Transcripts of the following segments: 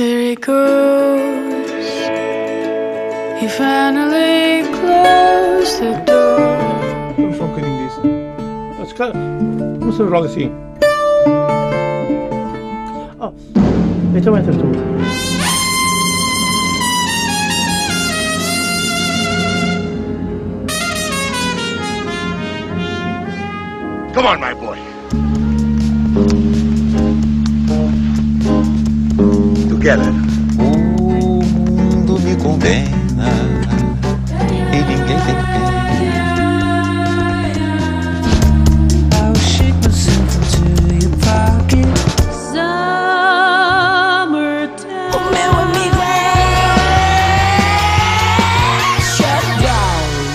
There he goes. He finally closed the door. Vamos só um bocadinho disso. Mas, claro, não se roda assim. Oh, então entras tu. Come on, my garanto. O mundo me condena e ninguém tem pena.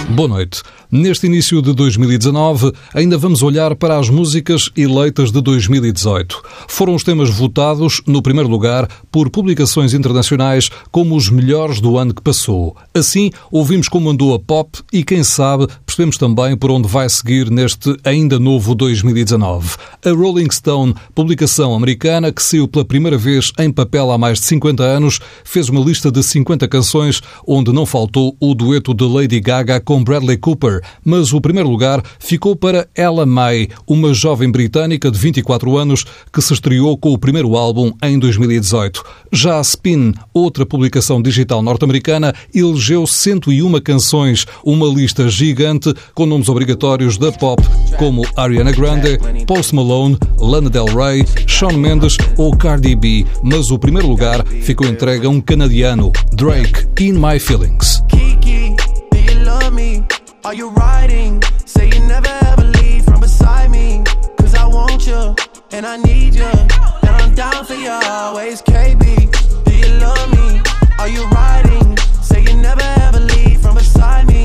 É Boa noite. Neste início de 2019, ainda vamos olhar para as músicas eleitas de 2018. Foram os temas votados, no primeiro lugar, por publicações internacionais como os melhores do ano que passou. Assim, ouvimos como andou a pop e, quem sabe, percebemos também por onde vai seguir neste ainda novo 2019. A Rolling Stone, publicação americana que saiu pela primeira vez em papel há mais de 50 anos, fez uma lista de 50 canções onde não faltou o dueto de Lady Gaga com Bradley Cooper, mas o primeiro lugar ficou para Ella May, uma jovem britânica de 24 anos que se estreou com o primeiro álbum em 2018. Já a Spin, outra publicação digital norte-americana, elegeu 101 canções, uma lista gigante com nomes obrigatórios da pop como Ariana Grande, Post Malone, Lana Del Rey, Shawn Mendes ou Cardi B, mas o primeiro lugar ficou entregue a um canadiano, Drake, In My Feelings. Kiki, do you love me? Are you riding? Say you never ever leave from beside me. Cause I want you, and I need you. And I'm down for you always, KB. Do you love me? Are you riding? Say you never ever leave from beside me.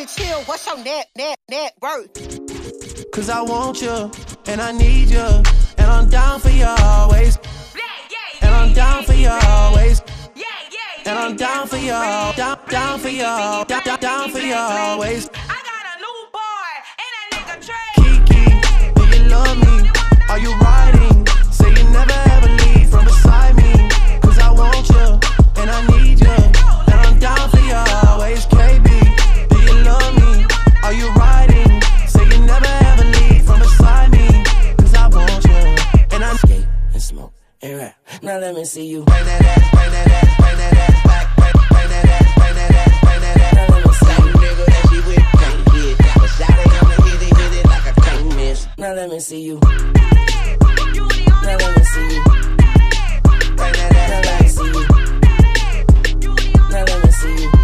Netflix and chill, what's your net, net, net worth? Cause I want you, and I need you, and I'm down for you always. And I'm down for you always. And I'm down for you, down, down for you, down, down, down for you always. I got a new boy, and a nigga Trey. Kiki, do you love me? Are you riding? Say you never ever leave from beside me. Cause I want you, Are you riding? Say you never ever leave from beside me. Cause I want you, and I'm skate and smoke and rap. Now let me see you. Bring that ass, bring that ass, bring that ass that ass, that ass, that ass. Now let me see you. nigga that she with can't get. But shout it, I'ma hit it, hit it like I can't miss. Now let me see you. Now let me see you. Now let me see you. Now let me see you.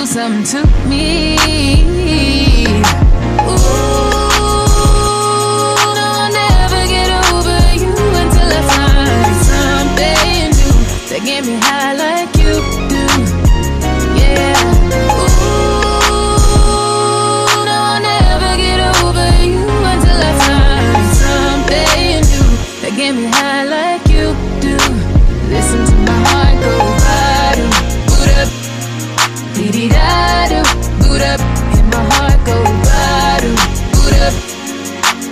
do something to me. Ooh, I'll never get over you until I find something new get me high like you.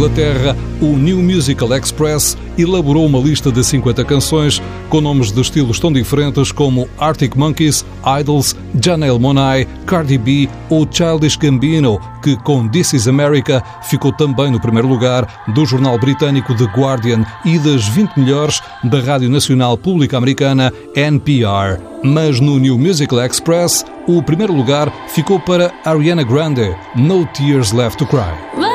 Inglaterra, o New Musical Express elaborou uma lista de 50 canções com nomes de estilos tão diferentes como Arctic Monkeys, Idols, Janelle Monáe, Cardi B ou Childish Gambino, que com This Is America ficou também no primeiro lugar do jornal britânico The Guardian e das 20 melhores da Rádio Nacional Pública Americana NPR. Mas no New Musical Express, o primeiro lugar ficou para Ariana Grande, No Tears Left to Cry.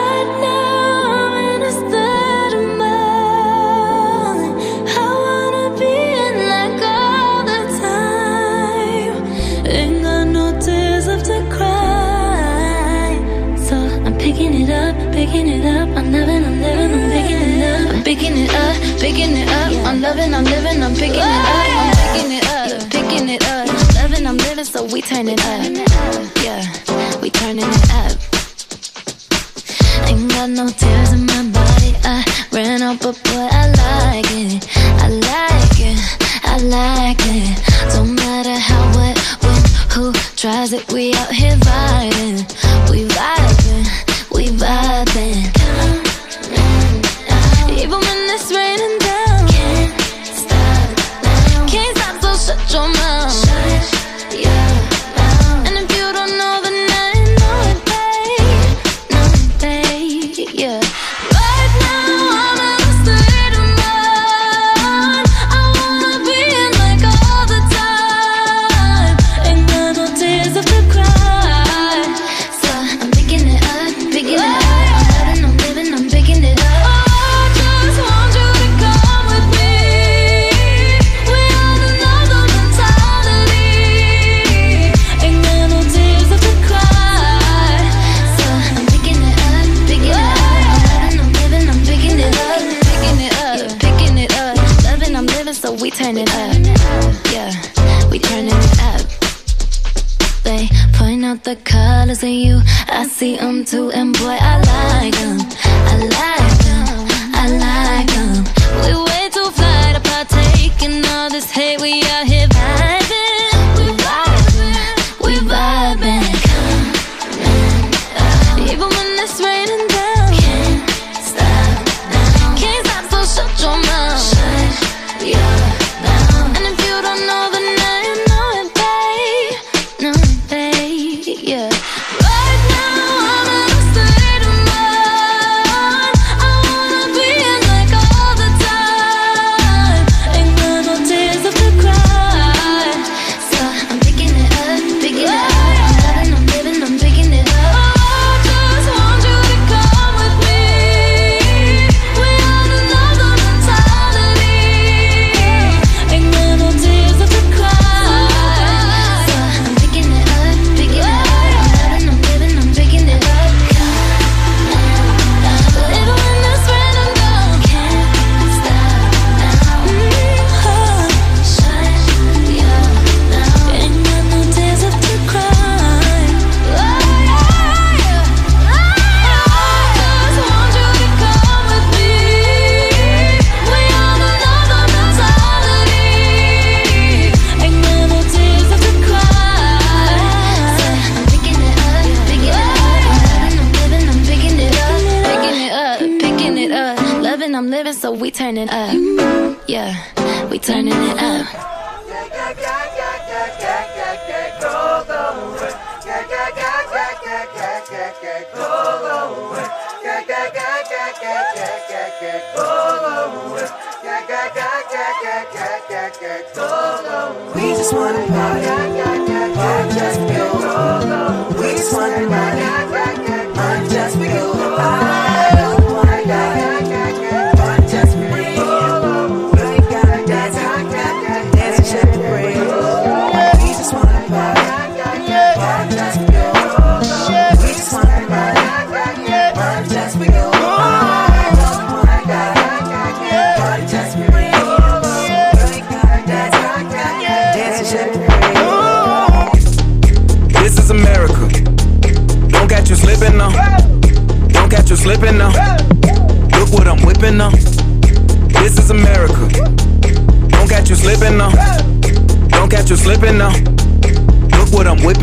to cry. So I'm picking it up, picking it up. I'm loving, I'm living, I'm picking it up. I'm picking it up, picking it up. I'm loving, I'm living, I'm picking it up. I'm picking it up, picking it up. I'm loving, I'm living, so we turn it up. Yeah, we turning it up. Ain't got no tears in my body. I ran out, but boy, I like it. I like it. I like it. Don't matter how what who tries it? We out here vibing, we vibing, we vibing. Colors you. I see them too, and boy, I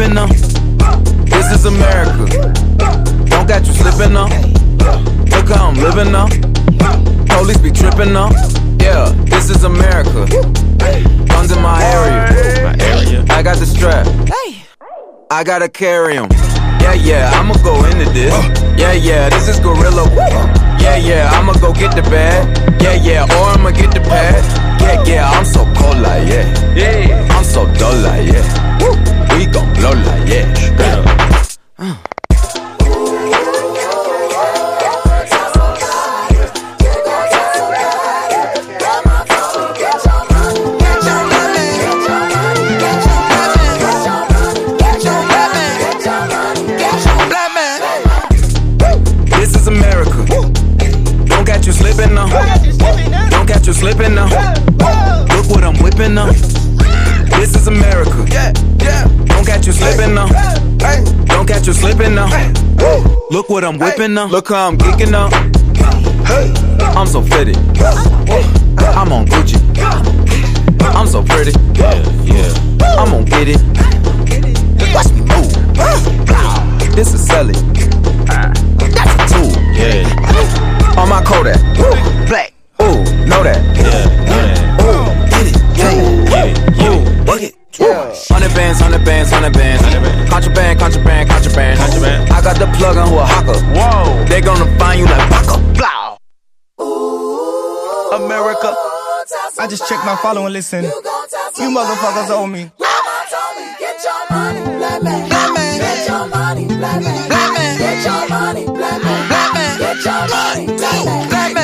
what I'm whipping now. This is America. Don't got you slipping now. Look how I'm living now. Police be tripping now. Yeah, this is America. Guns in my area. I got the strap. I gotta carry 'em. Yeah, yeah, I'ma go into this. Yeah, yeah, this is Gorilla. Yeah, yeah, I'ma go get the bag. Yeah, yeah, or I'ma get the pad. Yeah, yeah, I'm so cold like yeah. Yeah, I'm so dull like yeah. We gon' blow like yeah. Catch you slipping now. Look what I'm whipping now. This is America. Don't catch you slipping now. Don't catch you slipping now. Look what I'm whipping now. Look how I'm geeking now. I'm so fitted. I'm on Gucci. I'm so pretty. Yeah, yeah. I'm gonna get it. Watch me move. This is Sally. Ah. That's a tool. Yeah. On my Kodak. Black. Ooh, know that. Bands, hundred bands, hundred bands. Contraband, contraband, contraband. contraband. I got the plug on Oaxaca. Whoa. They gonna find you like Baka. Blah. America. I just checked my follow and listen. You motherfuckers owe me. Get your money, black man. Black man. Get your money, black man. Black man. Get your money, black man. Black man. Get your money, black man. Black man.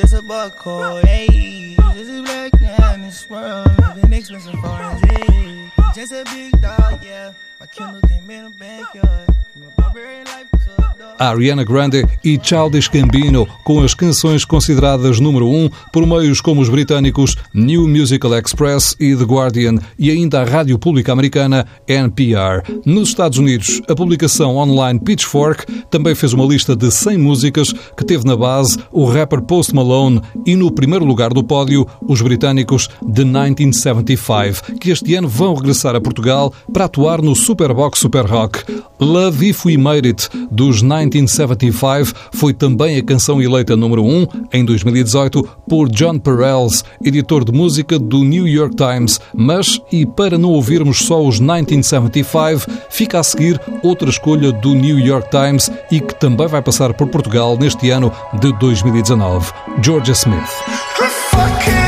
just a buckle, hey. Just a black man in this world, living expensive for his Just a big dog, yeah. Ariana Grande e Childish Gambino com as canções consideradas número 1 um por meios como os britânicos New Musical Express e The Guardian e ainda a rádio pública americana NPR. Nos Estados Unidos, a publicação online Pitchfork também fez uma lista de 100 músicas que teve na base o rapper Post Malone e no primeiro lugar do pódio os britânicos The 1975, que este ano vão regressar a Portugal para atuar no Superbox Super Rock. Love If We Made It, dos 1975, foi também a canção eleita número 1 em 2018 por John Perels, editor de música do New York Times. Mas, e para não ouvirmos só os 1975, fica a seguir outra escolha do New York Times e que também vai passar por Portugal neste ano de 2019. Georgia Smith.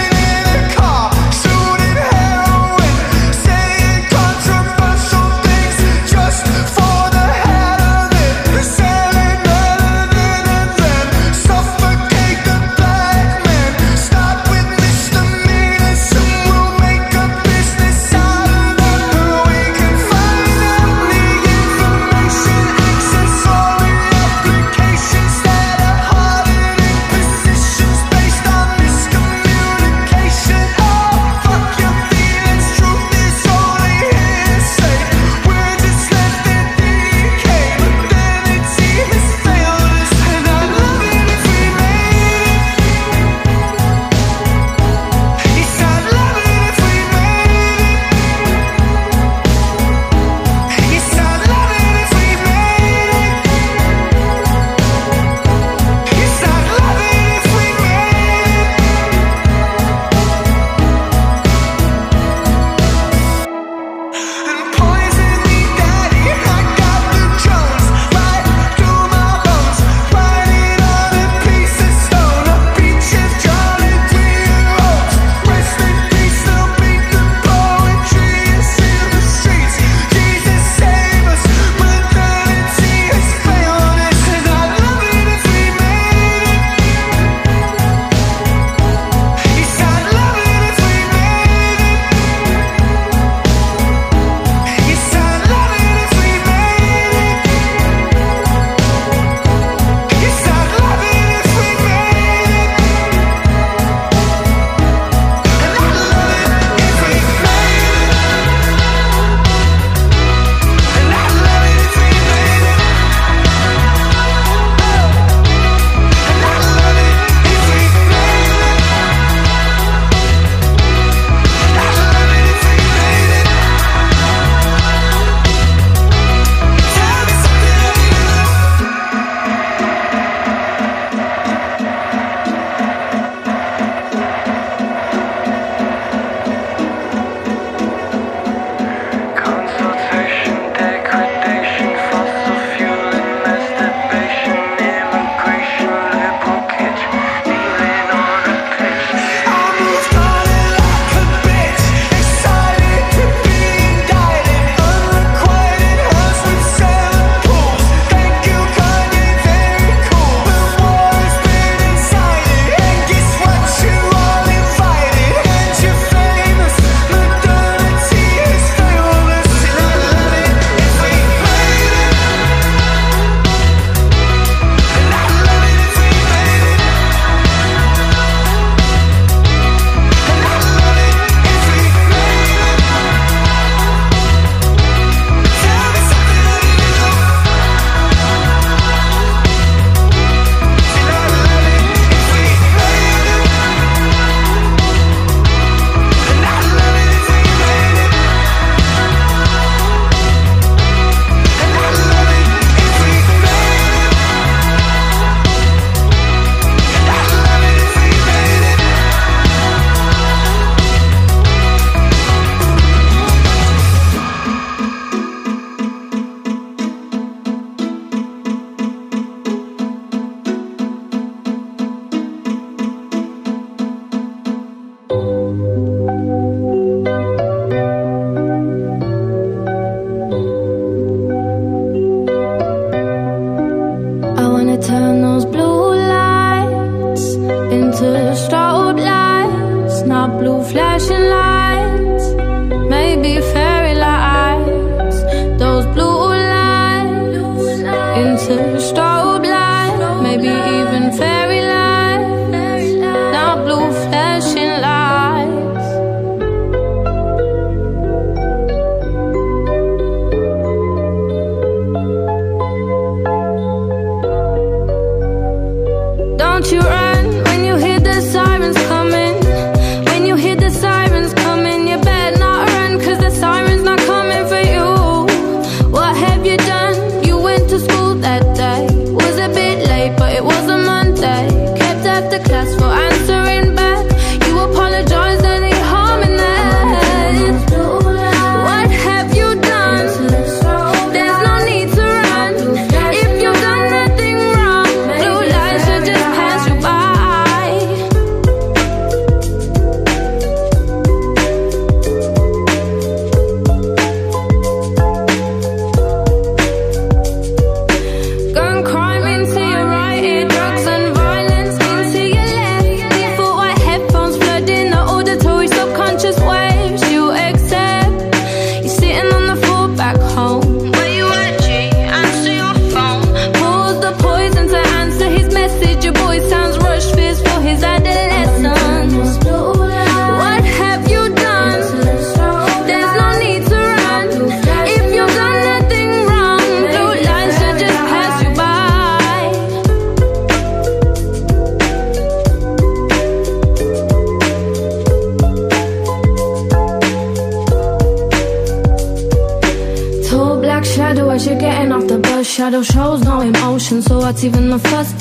winter strobe lights, not blue flashing lights. Maybe fair.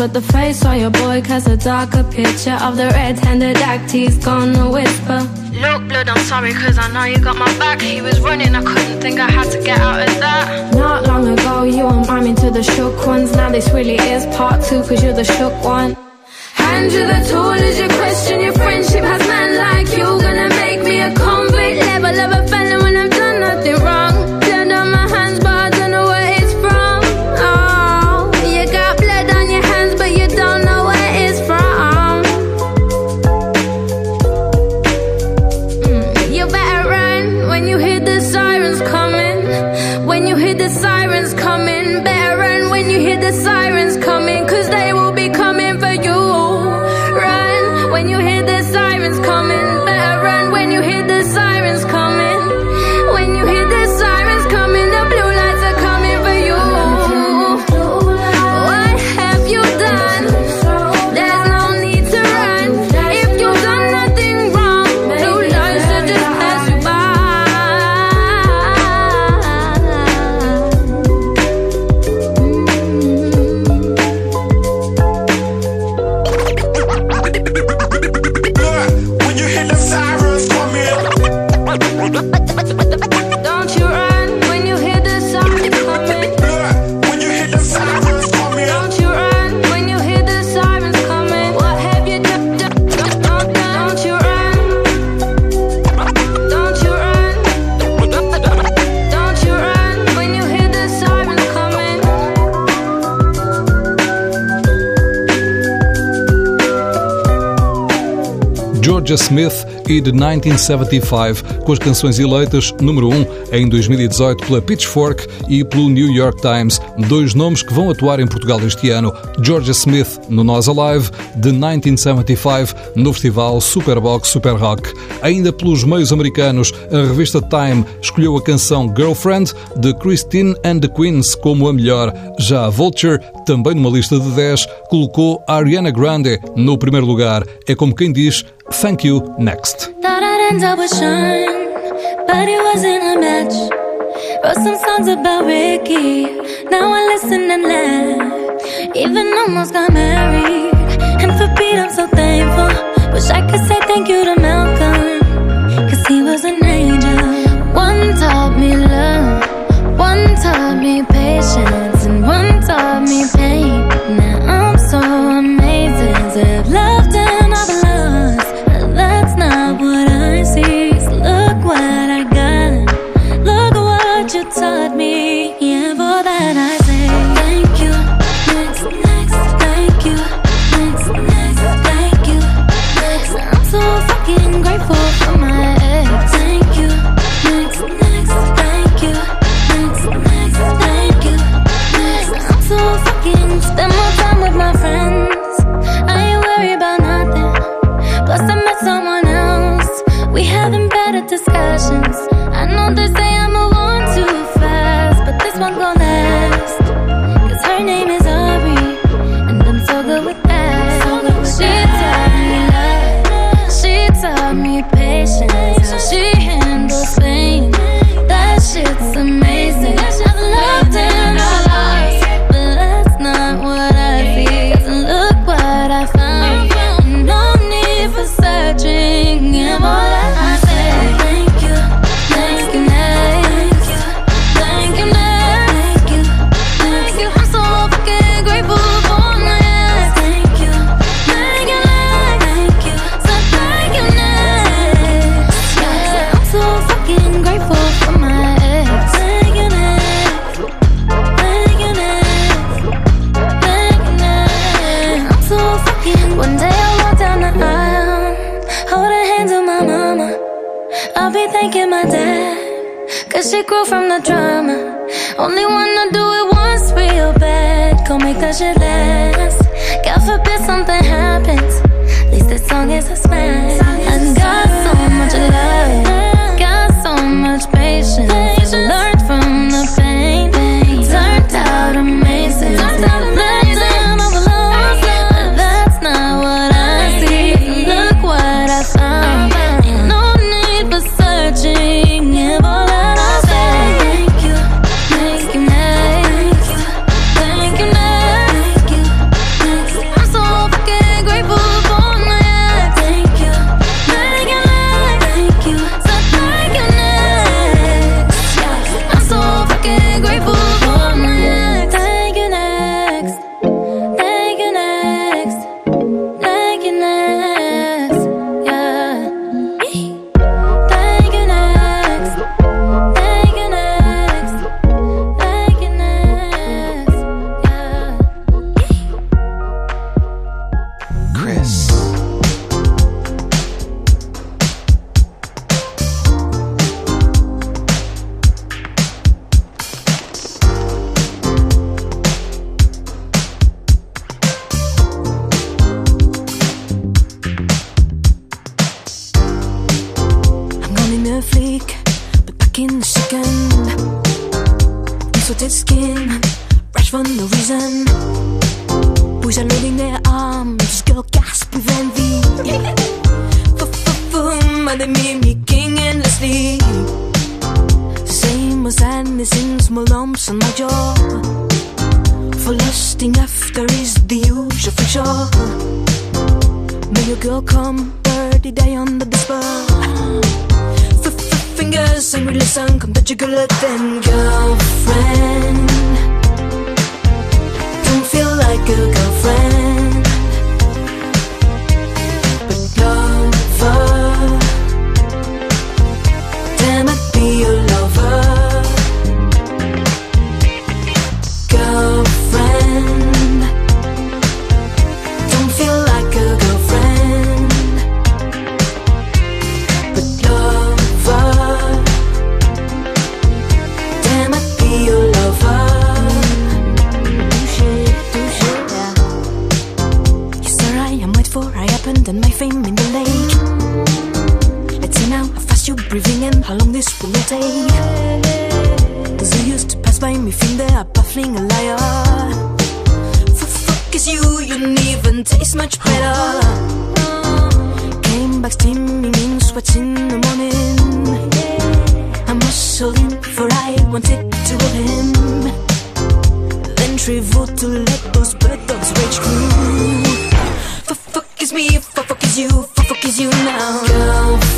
But the face of your boy casts a darker picture of the red-handed act he's gonna whisper. Look, blood, I'm sorry, cause I know you got my back. He was running, I couldn't think I had to get out of that. Not long ago, you were miming to the shook ones. Now this really is part two, cause you're the shook one. Hand you the tool as you question your friendship. Has man like you gonna make me a convict? Level of a when Georgia Smith e The 1975, com as canções eleitas número 1 em 2018 pela Pitchfork e pelo New York Times, dois nomes que vão atuar em Portugal este ano. Georgia Smith no Nós Alive, The 1975 no festival Superbox Super Rock. Ainda pelos meios americanos, a revista Time escolheu a canção Girlfriend de Christine and the Queens como a melhor. Já a Vulture, também numa lista de 10, colocou Ariana Grande no primeiro lugar. É como quem diz Thank You Next. Thought I'd end up with Sean, but it wasn't a match. Wrote some songs about Ricky, now I listen and laugh. Even almost got married, and for Pete I'm so thankful. Wish I could say thank you to Malcolm, cause he was an angel. One taught me love, one taught me patience, and one taught me pain. Bad. Go make that shit last. God forbid something happens. At least this song is a smash. Skin, rash for no reason. Boys are loading their arms, girl gasp with envy. F-f-f-boom, are they mimicking endlessly? Same as sadness in small lumps on my jaw. For lusting after is the usual for sure. May your girl come, birdie die under the spur. F-f- Fingers angry, listen, come touch your girl then I for I happened and my fame in the lake. Let's see now how fast you're breathing and how long this will take. Cause you used to pass by me, feel they are baffling a liar. For fuck is you, you even taste much better. Came back steaming in sweats in the morning. I'm hustling for I wanted to him. Then traveled to let those bird dogs rage through. Fuck is me, fuck fuck is you, fuck fuck is you now. Girlfriend.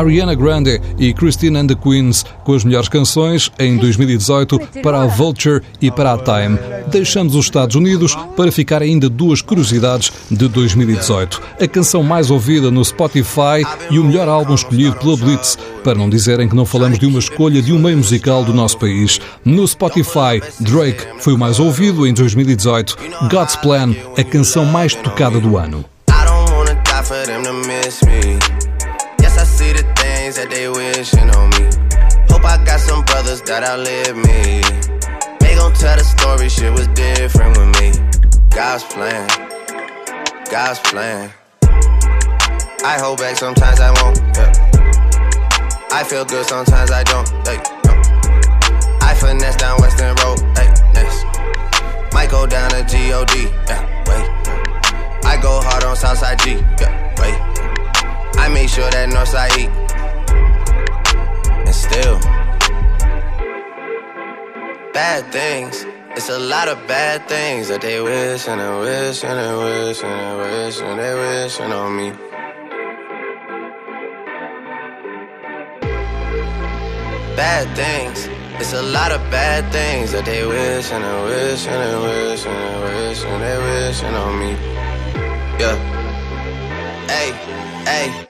Ariana Grande e Christine and the Queens com as melhores canções em 2018 para a Vulture e para a Time. Deixamos os Estados Unidos para ficar ainda duas curiosidades de 2018. A canção mais ouvida no Spotify e o melhor álbum escolhido pela Blitz, para não dizerem que não falamos de uma escolha de um meio musical do nosso país. No Spotify, Drake foi o mais ouvido em 2018. God's Plan, a canção mais tocada do ano. For them to miss me. Things that they wishing on me. Hope I got some brothers that outlive me. They gon' tell the story, shit was different with me. God's plan, God's plan. I hold back, sometimes I won't. Yeah. I feel good, sometimes I don't. Hey, no. I finesse down Weston Road. Hey, next. Might go down to God. Yeah, wait. I go hard on Southside G. Yeah, wait. I make sure that Northside eat. Still bad things. It's a lot of bad things that they wish and they wish and they wish and they wish and they wishing on me. Bad things. It's a lot of bad things that they wish and they wish and they wish and they wish and they wishing on me. Yeah. Hey, hey.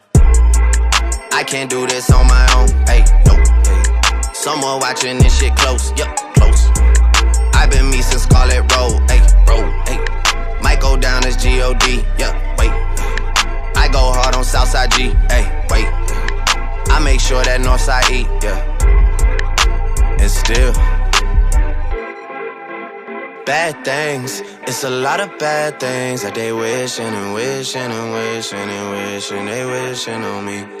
I can't do this on my own. Hey, no. Hey. Someone watching this shit close. Yup, close. I've been me since Scarlett Road. Hey, road. Hey. Might go down as God. Yeah, wait. I go hard on Southside G. Hey, wait. I make sure that Northside E. Yeah. And still. Bad things, it's a lot of bad things that they wishing and wishing and wishing and wishing they wishing on me.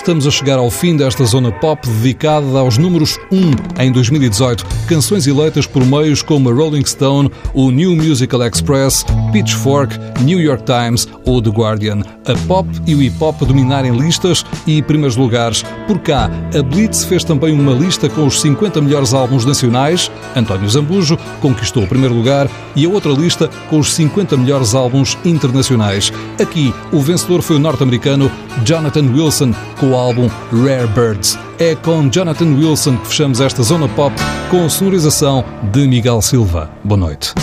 Estamos a chegar ao fim desta zona pop dedicada aos números 1 em 2018. Canções eleitas por meios como a Rolling Stone, o New Musical Express, Pitchfork, New York Times ou The Guardian. A pop e o hip hop dominarem listas e primeiros lugares. Por cá, a Blitz fez também uma lista com os 50 melhores álbuns nacionais. António Zambujo conquistou o primeiro lugar e a outra lista com os 50 melhores álbuns internacionais. Aqui, o vencedor foi o norte-americano Jonathan Wilson com álbum Rare Birds. É com Jonathan Wilson que fechamos esta zona pop com sonorização de Miguel Silva. Boa noite.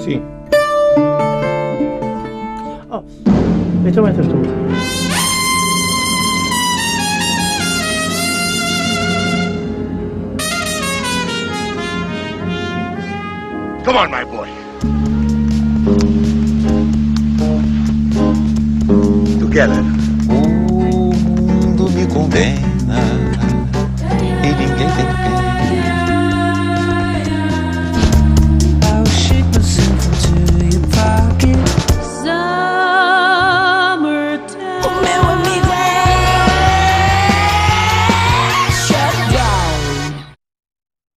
Não se rola assim. Oh, então tu. Come on, my